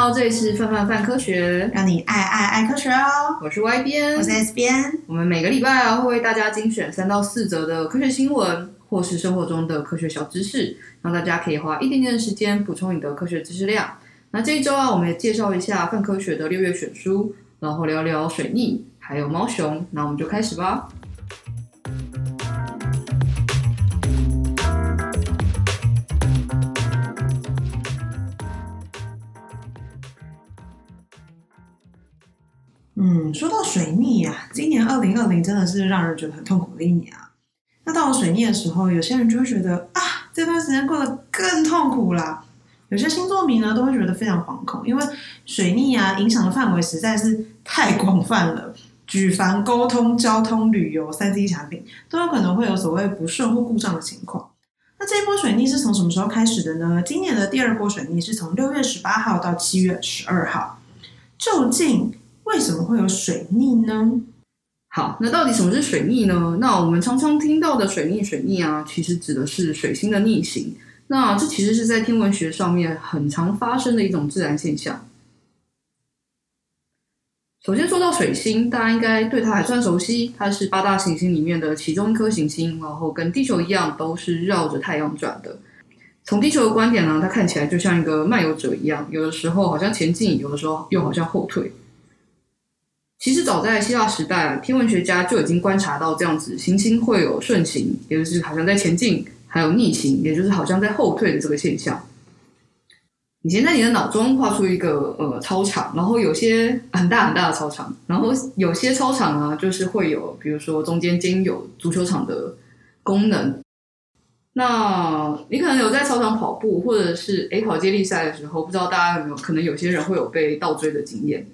好，这里是范范范科学，让你爱爱爱科学哦。我是 Y 编，我是 S 编。我们每个礼拜啊会为大家精选三到四则的科学新闻，或是生活中的科学小知识，让大家可以花一点点的时间补充你的科学知识量。那这一周啊，我们也介绍一下范科学的六月选书，然后聊聊水逆，还有猫熊。那我们就开始吧。嗯，说到水逆啊，今年二零二零真的是让人觉得很痛苦的一年啊。那到了水逆的时候，有些人就会觉得啊，这段时间过得更痛苦啦。有些星座迷呢，都会觉得非常惶恐，因为水逆啊，影响的范围实在是太广泛了。举凡沟通、交通、旅游、三 C 产品，都有可能会有所谓不顺或故障的情况。那这一波水逆是从什么时候开始的呢？今年的第二波水逆是从六月十八号到七月十二号，究竟？为什么会有水逆呢？好，那到底什么是水逆呢？那我们常常听到的水逆，水逆啊，其实指的是水星的逆行。那这其实是在天文学上面很常发生的一种自然现象。首先说到水星，大家应该对它还算熟悉，它是八大行星里面的其中一颗行星，然后跟地球一样，都是绕着太阳转的。从地球的观点呢，它看起来就像一个漫游者一样，有的时候好像前进，有的时候又好像后退。其实早在希腊时代，天文学家就已经观察到这样子，行星会有顺行，也就是好像在前进；还有逆行，也就是好像在后退的这个现象。你先在你的脑中画出一个呃操场，然后有些很大很大的操场，然后有些操场啊，就是会有，比如说中间兼有足球场的功能。那你可能有在操场跑步，或者是诶跑接力赛的时候，不知道大家有没有可能有些人会有被倒追的经验。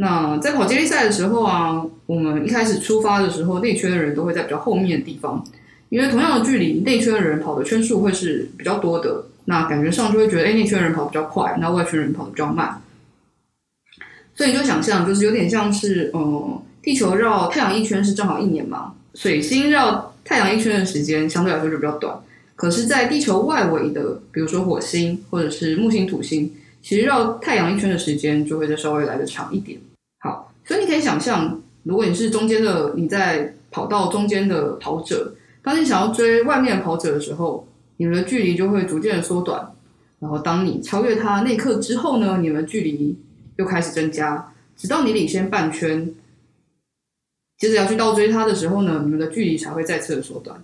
那在跑接力赛的时候啊，我们一开始出发的时候，内圈的人都会在比较后面的地方，因为同样的距离，内圈的人跑的圈数会是比较多的，那感觉上就会觉得，哎，内圈的人跑比较快，那外圈人跑的比较慢。所以你就想象，就是有点像是，嗯，地球绕太阳一圈是正好一年嘛，水星绕太阳一圈的时间相对来说就比较短，可是，在地球外围的，比如说火星或者是木星、土星，其实绕太阳一圈的时间就会再稍微来得长一点。所以你可以想象，如果你是中间的，你在跑道中间的跑者，当你想要追外面跑者的时候，你们的距离就会逐渐的缩短。然后当你超越他那一刻之后呢，你们的距离又开始增加，直到你领先半圈，接着要去倒追他的时候呢，你们的距离才会再次的缩短。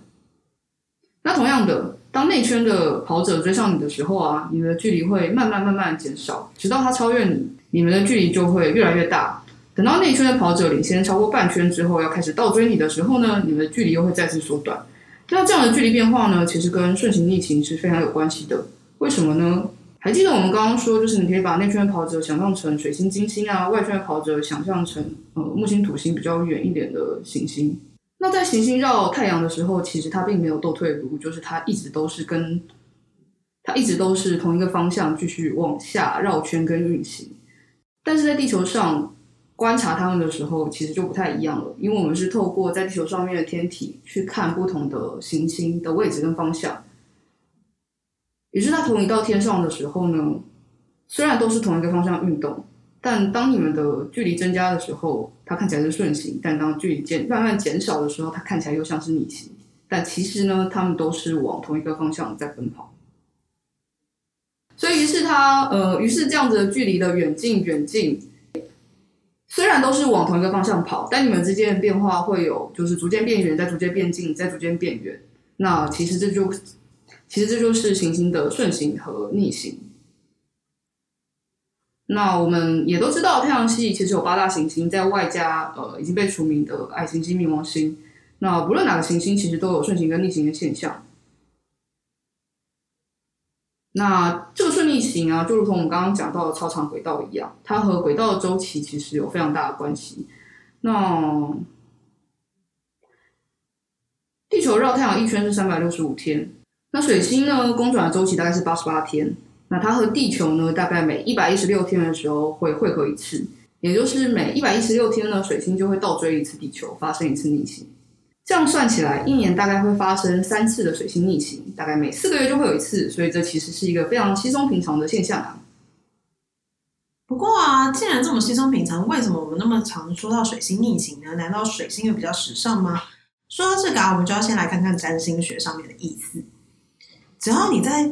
那同样的，当内圈的跑者追上你的时候啊，你们的距离会慢慢慢慢减少，直到他超越你，你们的距离就会越来越大。等到内圈的跑者领先超过半圈之后，要开始倒追你的时候呢，你们的距离又会再次缩短。那这样的距离变化呢，其实跟顺行逆行是非常有关系的。为什么呢？还记得我们刚刚说，就是你可以把内圈的跑者想象成水星、金星啊，外圈的跑者想象成呃木星、土星比较远一点的行星。那在行星绕太阳的时候，其实它并没有倒退路，就是它一直都是跟它一直都是同一个方向继续往下绕圈跟运行。但是在地球上。观察它们的时候，其实就不太一样了，因为我们是透过在地球上面的天体去看不同的行星的位置跟方向。于是，它同一道天上的时候呢，虽然都是同一个方向运动，但当你们的距离增加的时候，它看起来是顺行；但当距离减慢慢减少的时候，它看起来又像是逆行。但其实呢，它们都是往同一个方向在奔跑。所以，于是它呃，于是这样子的距离的远近远近。虽然都是往同一个方向跑，但你们之间的变化会有，就是逐渐变远，再逐渐变近，再逐渐变远。那其实这就，其实这就是行星的顺行和逆行。那我们也都知道，太阳系其实有八大行星，在外加呃已经被除名的矮行星冥王星。那不论哪个行星，其实都有顺行跟逆行的现象。那这个顺逆行啊，就如同我们刚刚讲到的超长轨道一样，它和轨道的周期其实有非常大的关系。那地球绕太阳一圈是三百六十五天，那水星呢，公转的周期大概是八十八天。那它和地球呢，大概每一百一十六天的时候会汇合一次，也就是每一百一十六天呢，水星就会倒追一次地球，发生一次逆行。这样算起来，一年大概会发生三次的水星逆行，大概每四个月就会有一次，所以这其实是一个非常稀松平常的现象啊。不过啊，既然这么稀松平常，为什么我们那么常说到水星逆行呢？难道水星又比较时尚吗？说到这个啊，我们就要先来看看占星学上面的意思。只要你在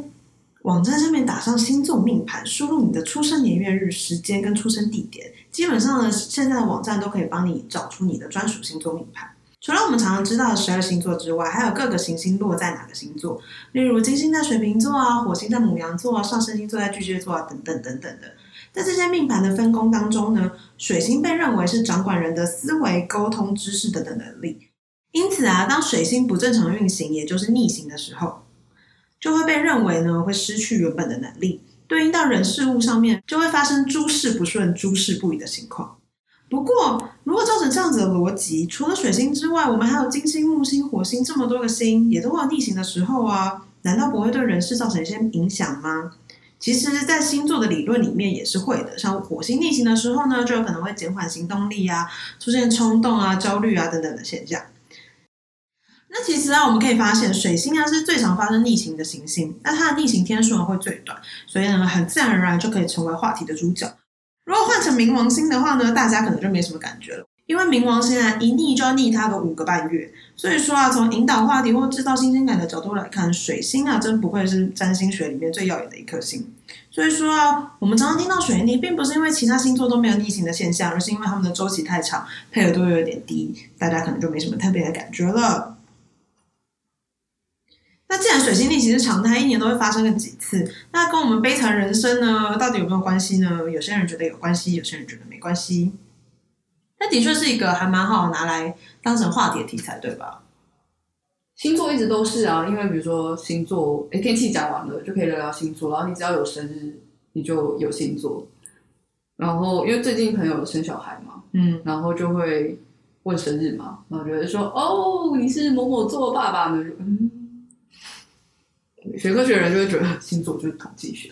网站上面打上星座命盘，输入你的出生年月日时间跟出生地点，基本上呢，现在的网站都可以帮你找出你的专属星座命盘。除了我们常常知道的十二星座之外，还有各个行星落在哪个星座，例如金星在水瓶座啊，火星在牡羊座啊，上升星座在巨蟹座啊，等等等等的。在这些命盘的分工当中呢，水星被认为是掌管人的思维、沟通、知识等等能力。因此啊，当水星不正常运行，也就是逆行的时候，就会被认为呢会失去原本的能力。对应到人事物上面，就会发生诸事不顺、诸事不宜的情况。不过，如果照着这样子的逻辑，除了水星之外，我们还有金星、木星、火星这么多个星，也都会有逆行的时候啊，难道不会对人事造成一些影响吗？其实，在星座的理论里面也是会的，像火星逆行的时候呢，就有可能会减缓行动力啊，出现冲动啊、焦虑啊等等的现象。那其实啊，我们可以发现，水星啊是最常发生逆行的行星，那它的逆行天数呢会最短，所以呢，很自然而然就可以成为话题的主角。如果换成冥王星的话呢，大家可能就没什么感觉了。因为冥王星啊，一逆就要逆它个五个半月，所以说啊，从引导话题或制造新鲜感的角度来看，水星啊，真不愧是占星学里面最耀眼的一颗星。所以说啊，我们常常听到水逆，并不是因为其他星座都没有逆行的现象，而是因为他们的周期太长，配合度又有点低，大家可能就没什么特别的感觉了。那既然水星逆行是常态，一年都会发生个几次，那跟我们悲惨人生呢，到底有没有关系呢？有些人觉得有关系，有些人觉得没关系。那的确是一个还蛮好拿来当成话题的题材，对吧？星座一直都是啊，因为比如说星座，哎，天气讲完了就可以聊聊星座，然后你只要有生日，你就有星座。然后因为最近朋友生小孩嘛，嗯，然后就会问生日嘛，然后觉得说，哦，你是某某座爸爸呢？嗯，学科学的人就会觉得星座就是统计学，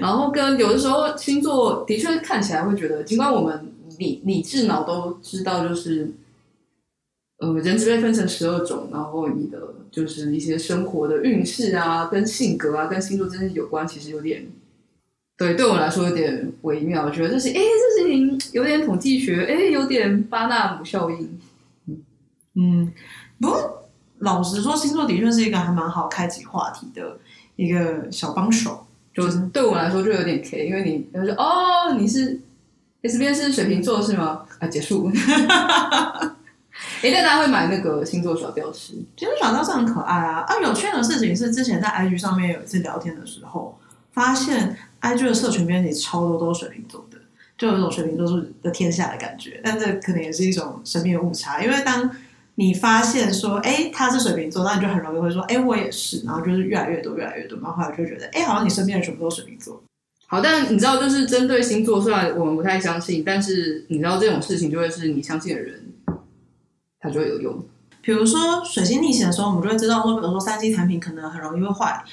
然后跟有的时候星座的确看起来会觉得，尽管我们。理理智脑都知道，就是，呃，人只被分成十二种，然后你的就是一些生活的运势啊，跟性格啊，跟星座真是有关，其实有点，对，对我来说有点微妙，我觉得这是，哎，这事情有点统计学，哎，有点巴纳姆效应，嗯。嗯，不过老实说，星座的确是一个还蛮好开启话题的一个小帮手，就是对我来说就有点 K，因为你他说哦，你是。S B 是水瓶座是吗？啊，结束。哎，大家会买那个星座小吊饰，其实小吊饰很可爱啊。啊，有趣的事情是，之前在 IG 上面有一次聊天的时候，发现 IG 的社群编辑超多都是水瓶座的，就有一种水瓶座是的天下的感觉。但这可能也是一种生命的误差，因为当你发现说，哎，他是水瓶座，那你就很容易会说，哎，我也是。然后就是越来越多，越来越多，然后后来就觉得，哎，好像你身边的全部都是水瓶座。好，但你知道，就是针对星座，虽然我们不太相信，但是你知道这种事情就会是你相信的人，他就会有用。比如说水星逆行的时候，我们就会知道说，比如说三 C 产品可能很容易会坏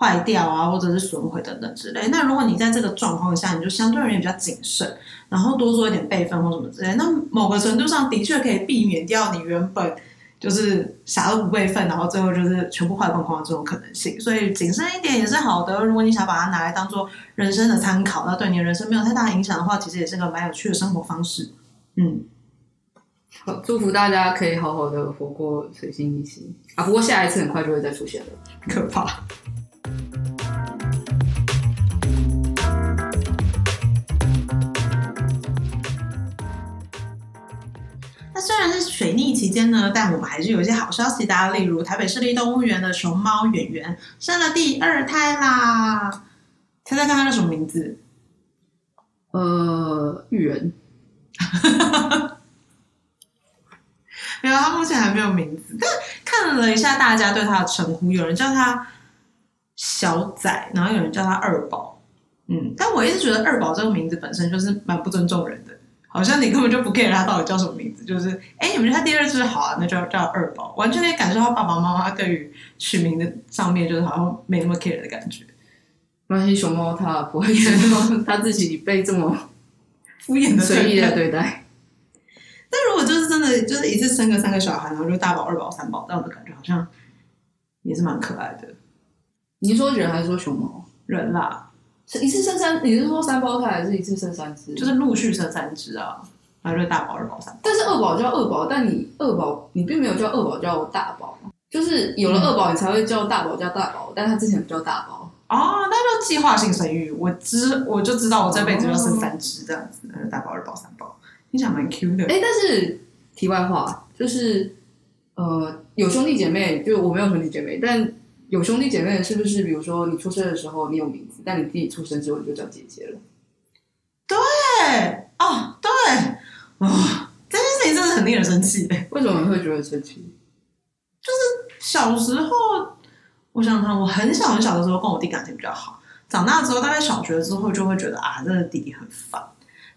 坏掉啊，或者是损毁等等之类。那如果你在这个状况下，你就相对而言比较谨慎，然后多做一点备份或什么之类，那某个程度上的确可以避免掉你原本。就是啥都不备份，然后最后就是全部坏光光的这种可能性，所以谨慎一点也是好的。如果你想把它拿来当做人生的参考，那对你的人生没有太大影响的话，其实也是个蛮有趣的生活方式。嗯，好，祝福大家可以好好的活过水星逆行啊！不过下一次很快就会再出现了，可怕。然是水逆期间呢，但我们还是有一些好消息的啊。例如，台北市立动物园的熊猫圆圆生了第二胎啦！猜猜看它叫什么名字？呃，玉人。没有，它目前还没有名字。但看了一下大家对它的称呼，有人叫它小仔，然后有人叫它二宝。嗯，但我一直觉得二宝这个名字本身就是蛮不尊重人的。好像你根本就不 care 他到底叫什么名字，就是哎，你们觉得他第二只好啊，那就叫，叫二宝，完全可以感受到爸爸妈妈对于取名的上面就是好像没那么 care 的感觉。关系熊猫它不会觉得它自己被这么 敷衍的随意的对待。但如果就是真的就是一次生个三个小孩，然后就大宝、二宝、三宝这样的感觉，好像也是蛮可爱的。你说人还是说熊猫？人啦。一次生三，你是说三胞胎还是一次生三只？就是陆续生三只啊，然后就是大宝、二宝、三宝。但是二宝叫二宝，但你二宝你并没有叫二宝叫大宝，就是有了二宝你才会叫大宝叫大宝，但他之前不叫大宝。哦，那就计划性生育。我知我就知道我这辈子要生三只这样子，哦、大宝、二宝、三宝，听起来蛮 Q 的。哎，但是题外话就是，呃，有兄弟姐妹，就我没有兄弟姐妹，但。有兄弟姐妹是不是？比如说你出生的时候你有名字，但你自己出生之后你就叫姐姐了。对，哦，对，哇、哦，这件事情真的很令人生气。为什么你会觉得生气？就是小时候，我想想，我很小很小的时候跟我弟感情比较好。长大之后，大概小学之后就会觉得啊，这个弟弟很烦。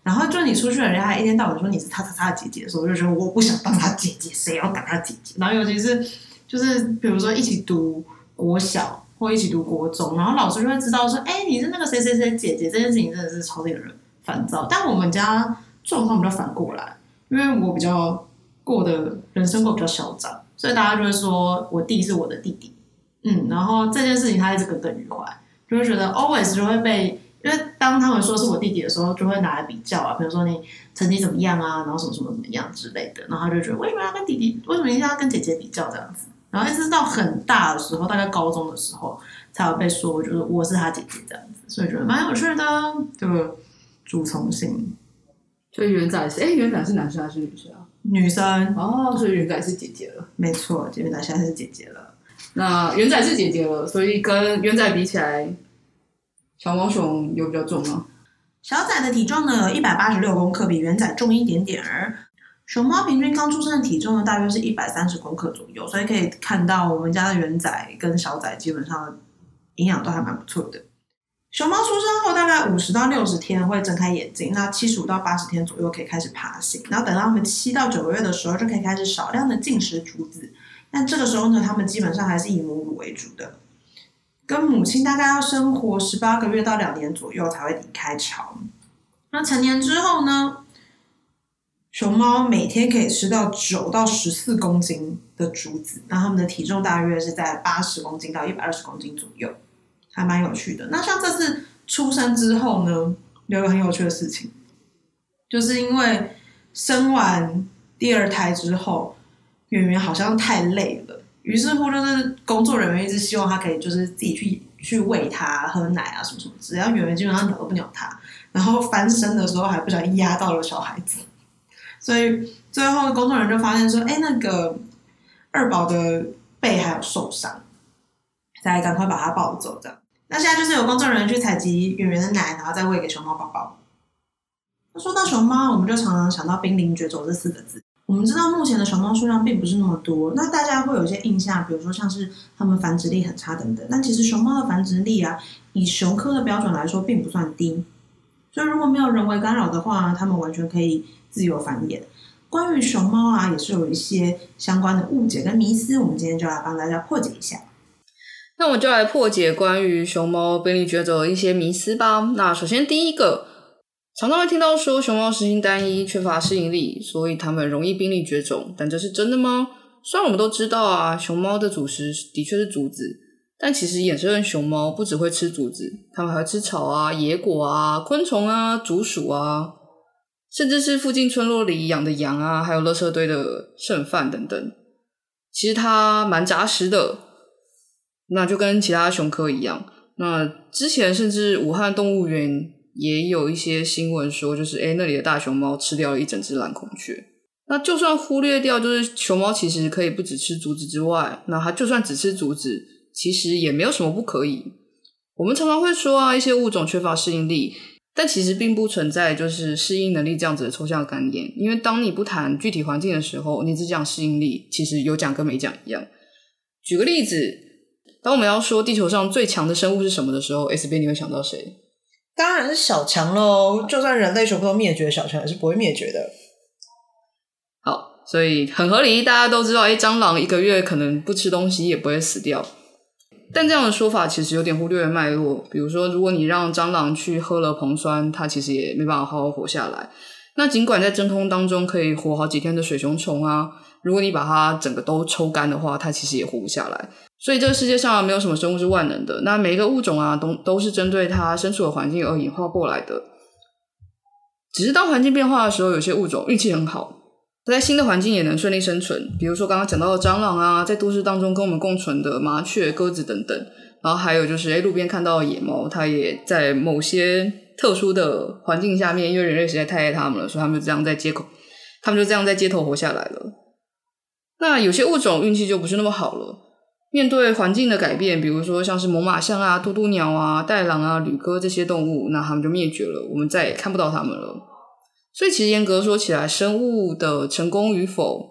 然后就你出去了，人家一天到晚说你是他他他的姐姐的时候，我就觉得我不想当他姐姐，谁要当他姐姐？然后尤其是就是比如说一起读。国小或一起读国中，然后老师就会知道说：“哎、你是那个谁谁谁姐姐。”这件事情真的是超令人烦躁。但我们家状况比较反过来，因为我比较过的人生过比较嚣张，所以大家就会说我弟是我的弟弟。嗯，然后这件事情他一直耿耿于怀，就会觉得 always 就会被，因为当他们说是我弟弟的时候，就会拿来比较啊，比如说你成绩怎么样啊，然后什么什么怎么样之类的，然后他就觉得为什么要跟弟弟，为什么一定要跟姐姐比较这样子？然后一直到很大的时候，大概高中的时候，才有被说，就是我是他姐姐这样子，所以觉得蛮有趣的，这个主从性。所以元仔是，哎，元仔是男生还是女生啊？女生。哦，所以元仔是姐姐了。没错，元仔现在是姐姐了。那元仔是姐姐了，所以跟元仔比起来，小毛熊有比较重吗？小仔的体重呢，一百八十六公克，比元仔重一点点儿。熊猫平均刚出生的体重呢，大约是一百三十公克左右，所以可以看到我们家的圆仔跟小仔基本上营养都还蛮不错的。熊猫出生后大概五十到六十天会睁开眼睛，那七十五到八十天左右可以开始爬行，然后等到他们七到九个月的时候就可以开始少量的进食竹子，但这个时候呢，他们基本上还是以母乳为主的，跟母亲大概要生活十八个月到两年左右才会离开巢。那成年之后呢？熊猫每天可以吃到九到十四公斤的竹子，那它们的体重大约是在八十公斤到一百二十公斤左右，还蛮有趣的。那像这次出生之后呢，有一个很有趣的事情，就是因为生完第二胎之后，圆圆好像太累了，于是乎就是工作人员一直希望他可以就是自己去去喂他喝奶啊什么什么，只要圆圆基本上鸟都不鸟他，然后翻身的时候还不小心压到了小孩子。所以最后工作人员就发现说：“哎，那个二宝的背还有受伤，再赶快把他抱走的。那现在就是有工作人员去采集圆圆的奶，然后再喂给熊猫宝宝。那说到熊猫，我们就常常想到濒临绝种这四个字。我们知道目前的熊猫数量并不是那么多，那大家会有一些印象，比如说像是它们繁殖力很差等等。但其实熊猫的繁殖力啊，以熊科的标准来说，并不算低。所以如果没有人为干扰的话，它们完全可以。”自由繁衍。关于熊猫啊，也是有一些相关的误解跟迷思，我们今天就来帮大家破解一下。那我们就来破解关于熊猫濒临绝种的一些迷思吧。那首先第一个，常常会听到说熊猫食性单一，缺乏适应力，所以它们容易濒临绝种。但这是真的吗？虽然我们都知道啊，熊猫的主食的确是竹子，但其实野生的熊猫不只会吃竹子，它们还会吃草啊、野果啊、昆虫啊、竹鼠啊。甚至是附近村落里养的羊啊，还有垃圾堆的剩饭等等，其实它蛮杂食的，那就跟其他熊科一样。那之前甚至武汉动物园也有一些新闻说，就是诶那里的大熊猫吃掉了一整只蓝孔雀。那就算忽略掉，就是熊猫其实可以不只吃竹子之外，那它就算只吃竹子，其实也没有什么不可以。我们常常会说啊，一些物种缺乏适应力。但其实并不存在就是适应能力这样子的抽象概念，因为当你不谈具体环境的时候，你只讲适应力，其实有讲跟没讲一样。举个例子，当我们要说地球上最强的生物是什么的时候，S B 你会想到谁？当然是小强喽！就算人类全部都灭绝，小强也是不会灭绝的。好，所以很合理，大家都知道，诶，蟑螂一个月可能不吃东西也不会死掉。但这样的说法其实有点忽略了脉络。比如说，如果你让蟑螂去喝了硼酸，它其实也没办法好好活下来。那尽管在真空当中可以活好几天的水熊虫啊，如果你把它整个都抽干的话，它其实也活不下来。所以这个世界上，没有什么生物是万能的。那每一个物种啊，都都是针对它身处的环境而演化过来的。只是当环境变化的时候，有些物种运气很好，它在新的环境也能顺利生存。比如说刚刚讲到的蟑螂啊，在都市当中跟我们共存的麻雀、鸽子等等。然后还有就是，诶，路边看到的野猫，它也在某些特殊的环境下面，因为人类实在太爱它们了，所以它们就这样在街口，它们就这样在街头活下来了。那有些物种运气就不是那么好了。面对环境的改变，比如说像是猛犸象啊、渡渡鸟啊、袋狼啊、旅鸽这些动物，那它们就灭绝了，我们再也看不到它们了。所以，其实严格说起来，生物的成功与否，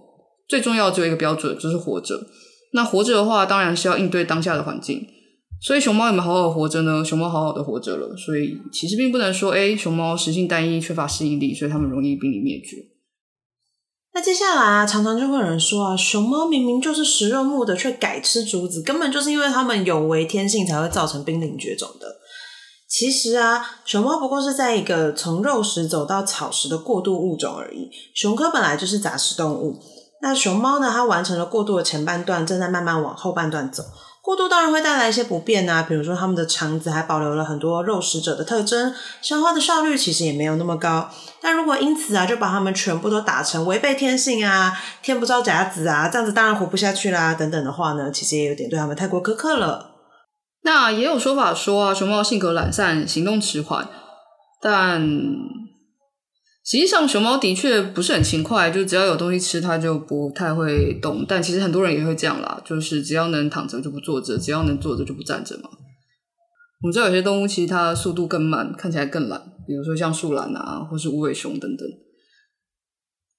最重要只有一个标准，就是活着。那活着的话，当然是要应对当下的环境。所以，熊猫有没有好好活着呢？熊猫好好的活着了。所以，其实并不能说，哎，熊猫食性单一，缺乏适应力，所以它们容易濒临灭绝。那接下来啊，常常就会有人说啊，熊猫明明就是食肉目的，却改吃竹子，根本就是因为它们有违天性，才会造成濒临绝种的。其实啊，熊猫不过是在一个从肉食走到草食的过渡物种而已。熊科本来就是杂食动物，那熊猫呢，它完成了过渡的前半段，正在慢慢往后半段走。过渡当然会带来一些不便啊，比如说它们的肠子还保留了很多肉食者的特征，消化的效率其实也没有那么高。但如果因此啊，就把它们全部都打成违背天性啊，天不造甲子啊，这样子当然活不下去啦，等等的话呢，其实也有点对他们太过苛刻了。那也有说法说啊，熊猫性格懒散，行动迟缓，但。实际上，熊猫的确不是很勤快，就只要有东西吃，它就不太会动。但其实很多人也会这样啦，就是只要能躺着就不坐着，只要能坐着就不站着嘛。我们知道有些动物其实它的速度更慢，看起来更懒，比如说像树懒啊，或是无尾熊等等。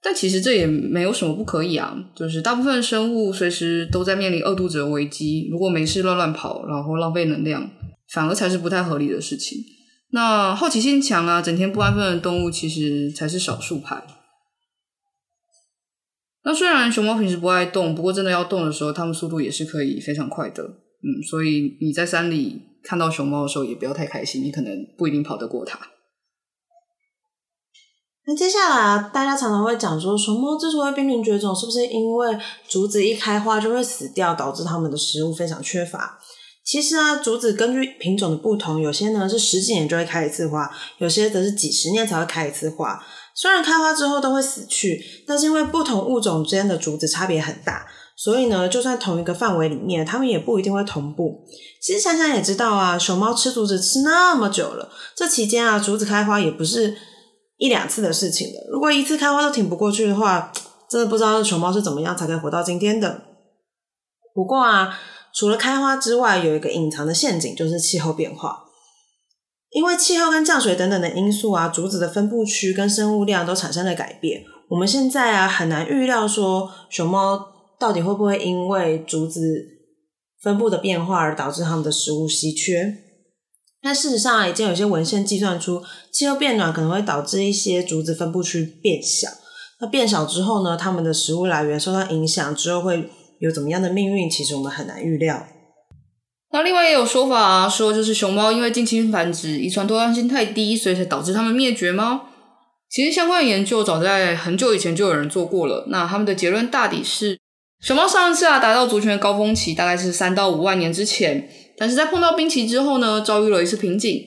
但其实这也没有什么不可以啊，就是大部分生物随时都在面临饿肚子的危机，如果没事乱乱跑，然后浪费能量，反而才是不太合理的事情。那好奇心强啊，整天不安分的动物其实才是少数派。那虽然熊猫平时不爱动，不过真的要动的时候，它们速度也是可以非常快的。嗯，所以你在山里看到熊猫的时候，也不要太开心，你可能不一定跑得过它。那接下来啊，大家常常会讲说，熊猫之所以濒临绝种，是不是因为竹子一开花就会死掉，导致它们的食物非常缺乏？其实啊，竹子根据品种的不同，有些呢是十几年就会开一次花，有些则是几十年才会开一次花。虽然开花之后都会死去，但是因为不同物种之间的竹子差别很大，所以呢，就算同一个范围里面，它们也不一定会同步。其实想想也知道啊，熊猫吃竹子吃那么久了，这期间啊，竹子开花也不是一两次的事情了。如果一次开花都挺不过去的话，真的不知道熊猫是怎么样才可以活到今天的。不过啊。除了开花之外，有一个隐藏的陷阱，就是气候变化。因为气候跟降水等等的因素啊，竹子的分布区跟生物量都产生了改变。我们现在啊，很难预料说熊猫到底会不会因为竹子分布的变化而导致它们的食物稀缺。但事实上，已经有些文献计算出，气候变暖可能会导致一些竹子分布区变小。那变小之后呢，它们的食物来源受到影响之后会。有怎么样的命运，其实我们很难预料。那另外也有说法啊，说就是熊猫因为近亲繁殖，遗传多样性太低，所以才导致它们灭绝吗？其实相关研究早在很久以前就有人做过了。那他们的结论大抵是，熊猫上一次啊达到族群的高峰期大概是三到五万年之前，但是在碰到冰期之后呢，遭遇了一次瓶颈。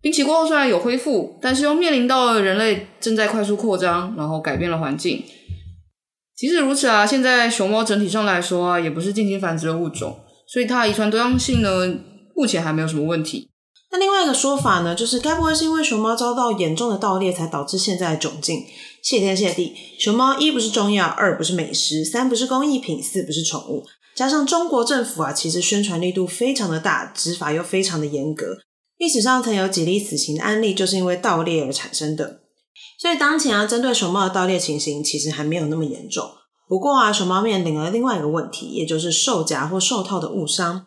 冰期过后虽然有恢复，但是又面临到了人类正在快速扩张，然后改变了环境。即使如此啊，现在熊猫整体上来说啊，也不是近亲繁殖的物种，所以它遗传多样性呢，目前还没有什么问题。那另外一个说法呢，就是该不会是因为熊猫遭到严重的盗猎，才导致现在的窘境？谢天谢地，熊猫一不是中药，二不是美食，三不是工艺品，四不是宠物，加上中国政府啊，其实宣传力度非常的大，执法又非常的严格。历史上曾有几例死刑的案例，就是因为盗猎而产生的。所以当前啊，针对熊猫的盗猎情形其实还没有那么严重。不过啊，熊猫面临了另外一个问题，也就是兽夹或兽套的误伤。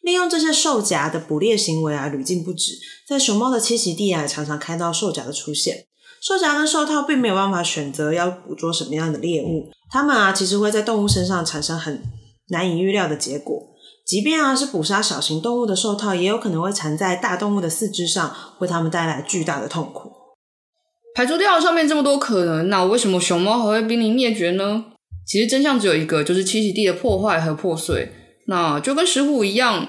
利用这些兽夹的捕猎行为啊，屡禁不止。在熊猫的栖息地啊，常常看到兽夹的出现。兽夹跟兽套并没有办法选择要捕捉什么样的猎物，它们啊，其实会在动物身上产生很难以预料的结果。即便啊是捕杀小型动物的兽套，也有可能会缠在大动物的四肢上，为它们带来巨大的痛苦。排除掉上面这么多可能，那为什么熊猫还会濒临灭绝呢？其实真相只有一个，就是栖息地的破坏和破碎。那就跟石虎一样，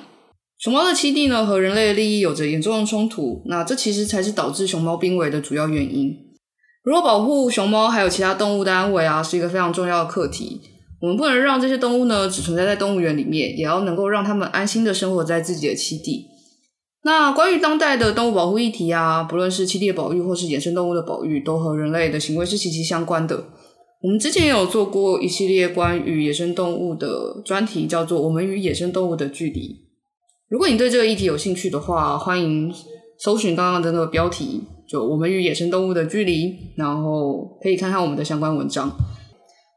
熊猫的栖地呢和人类的利益有着严重的冲突。那这其实才是导致熊猫濒危的主要原因。如果保护熊猫还有其他动物的安危啊，是一个非常重要的课题。我们不能让这些动物呢只存在在动物园里面，也要能够让它们安心的生活在自己的栖地。那关于当代的动物保护议题啊，不论是栖地的保育或是野生动物的保育，都和人类的行为是息息相关的。我们之前也有做过一系列关于野生动物的专题，叫做《我们与野生动物的距离》。如果你对这个议题有兴趣的话，欢迎搜寻刚刚的那个标题，就《我们与野生动物的距离》，然后可以看看我们的相关文章。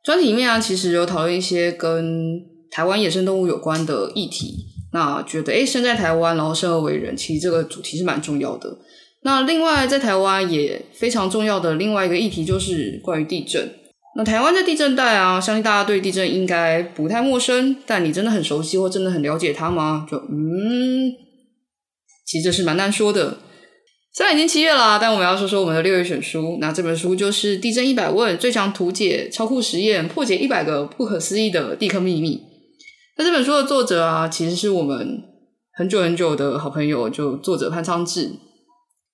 专题里面啊，其实有讨论一些跟台湾野生动物有关的议题。那觉得，诶，身在台湾，然后生而为人，其实这个主题是蛮重要的。那另外，在台湾也非常重要的另外一个议题就是关于地震。那台湾在地震带啊，相信大家对地震应该不太陌生，但你真的很熟悉或真的很了解它吗？就嗯，其实这是蛮难说的。虽然已经七月了，但我们要说说我们的六月选书。那这本书就是《地震一百问：最强图解超酷实验，破解一百个不可思议的地科秘密》。那这本书的作者啊，其实是我们很久很久的好朋友，就作者潘昌志。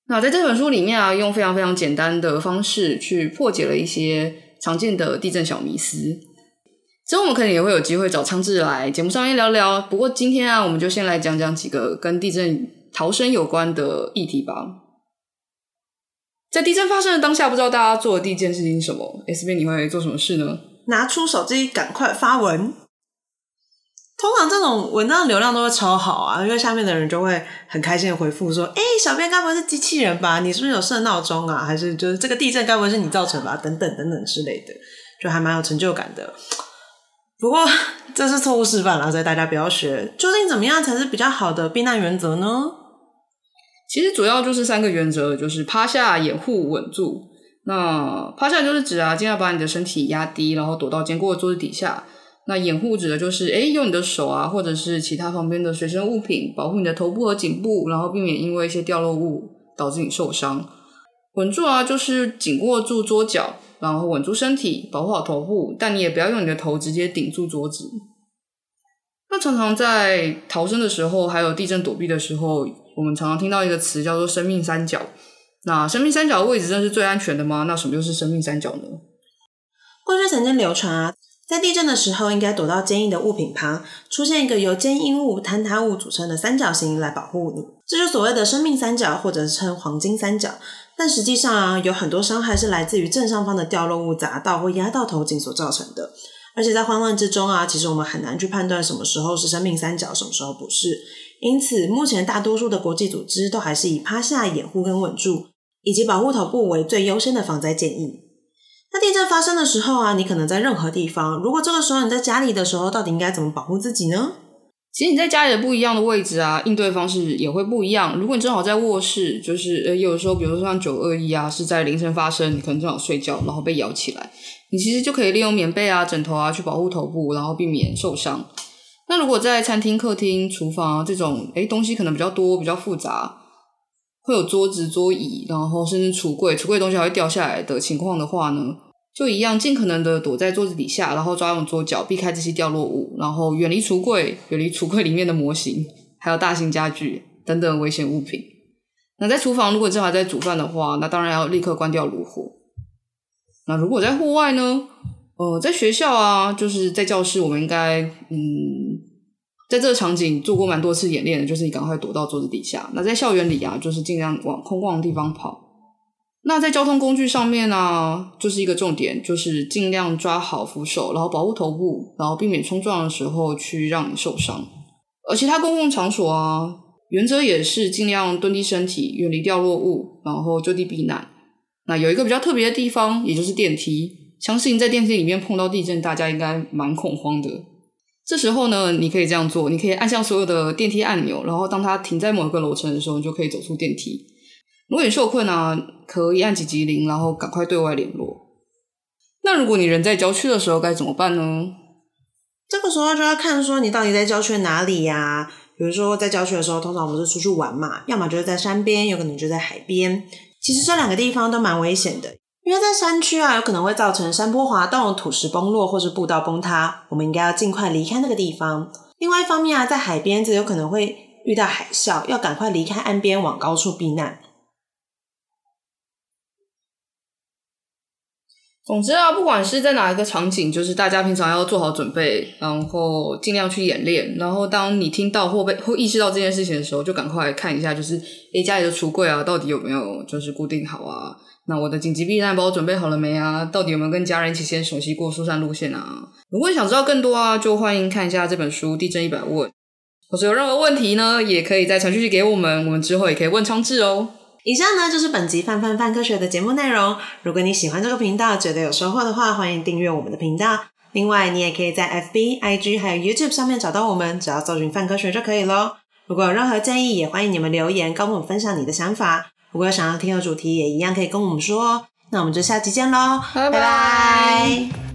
那在这本书里面啊，用非常非常简单的方式去破解了一些常见的地震小迷思。之后我们可能也会有机会找昌志来节目上面聊聊。不过今天啊，我们就先来讲讲几个跟地震逃生有关的议题吧。在地震发生的当下，不知道大家做的第一件事情是什么？S 编你会做什么事呢？拿出手机，赶快发文。通常这种文章的流量都会超好啊，因为下面的人就会很开心的回复说：“诶、欸、小编该不会是机器人吧？你是不是有设闹钟啊？还是就是这个地震该不会是你造成吧？等等等等之类的，就还蛮有成就感的。不过 这是错误示范了，所以大家不要学。究竟怎么样才是比较好的避难原则呢？其实主要就是三个原则，就是趴下、掩护、稳住。那趴下就是指啊，尽量把你的身体压低，然后躲到坚固的桌子底下。那掩护指的就是，诶，用你的手啊，或者是其他旁边的随身物品保护你的头部和颈部，然后避免因为一些掉落物导致你受伤。稳住啊，就是紧握住桌角，然后稳住身体，保护好头部，但你也不要用你的头直接顶住桌子。那常常在逃生的时候，还有地震躲避的时候，我们常常听到一个词叫做“生命三角”。那生命三角的位置真的是最安全的吗？那什么又是生命三角呢？过去曾经流传啊。在地震的时候，应该躲到坚硬的物品旁，出现一个由坚硬物、坍塌物组成的三角形来保护你。这就是所谓的生命三角，或者是称黄金三角。但实际上啊，有很多伤害是来自于正上方的掉落物砸到或压到头颈所造成的。而且在慌乱之中啊，其实我们很难去判断什么时候是生命三角，什么时候不是。因此，目前大多数的国际组织都还是以趴下、掩护跟稳住，以及保护头部为最优先的防灾建议。那地震发生的时候啊，你可能在任何地方。如果这个时候你在家里的时候，到底应该怎么保护自己呢？其实你在家里的不一样的位置啊，应对方式也会不一样。如果你正好在卧室，就是呃，有的时候，比如说像九二一啊，是在凌晨发生，你可能正好睡觉，然后被摇起来，你其实就可以利用棉被啊、枕头啊去保护头部，然后避免受伤。那如果在餐厅、客厅、厨房这种，诶，东西可能比较多、比较复杂，会有桌子、桌椅，然后甚至橱柜，橱柜东西还会掉下来的情况的话呢，就一样，尽可能的躲在桌子底下，然后抓用桌角避开这些掉落物，然后远离橱柜，远离橱柜里面的模型，还有大型家具等等危险物品。那在厨房，如果正好在煮饭的话，那当然要立刻关掉炉火。那如果在户外呢？呃，在学校啊，就是在教室，我们应该嗯，在这个场景做过蛮多次演练的，就是你赶快躲到桌子底下。那在校园里啊，就是尽量往空旷的地方跑。那在交通工具上面呢、啊，就是一个重点，就是尽量抓好扶手，然后保护头部，然后避免冲撞的时候去让你受伤。而其他公共场所啊，原则也是尽量蹲低身体，远离掉落物，然后就地避难。那有一个比较特别的地方，也就是电梯。相信在电梯里面碰到地震，大家应该蛮恐慌的。这时候呢，你可以这样做，你可以按下所有的电梯按钮，然后当它停在某一个楼层的时候，你就可以走出电梯。如果你受困啊，可以按紧急铃，然后赶快对外联络。那如果你人在郊区的时候该怎么办呢？这个时候就要看说你到底在郊区哪里呀？比如说在郊区的时候，通常我们是出去玩嘛，要么就是在山边，有可能就在海边。其实这两个地方都蛮危险的，因为在山区啊，有可能会造成山坡滑动、土石崩落或是步道崩塌，我们应该要尽快离开那个地方。另外一方面啊，在海边则有可能会遇到海啸，要赶快离开岸边，往高处避难。总之啊，不管是在哪一个场景，就是大家平常要做好准备，然后尽量去演练。然后当你听到或被或意识到这件事情的时候，就赶快看一下，就是诶家里的橱柜啊，到底有没有就是固定好啊？那我的紧急避难包准备好了没啊？到底有没有跟家人一起先熟悉过疏散路线啊？如果想知道更多啊，就欢迎看一下这本书《地震一百问》。或是有任何问题呢，也可以在传讯息给我们，我们之后也可以问昌志哦。以上呢就是本集范范范科学的节目内容。如果你喜欢这个频道，觉得有收获的话，欢迎订阅我们的频道。另外，你也可以在 FB、IG 还有 YouTube 上面找到我们，只要搜寻范科学就可以咯。如果有任何建议，也欢迎你们留言跟我们分享你的想法。如果有想要听的主题，也一样可以跟我们说哦。那我们就下期见喽，拜拜。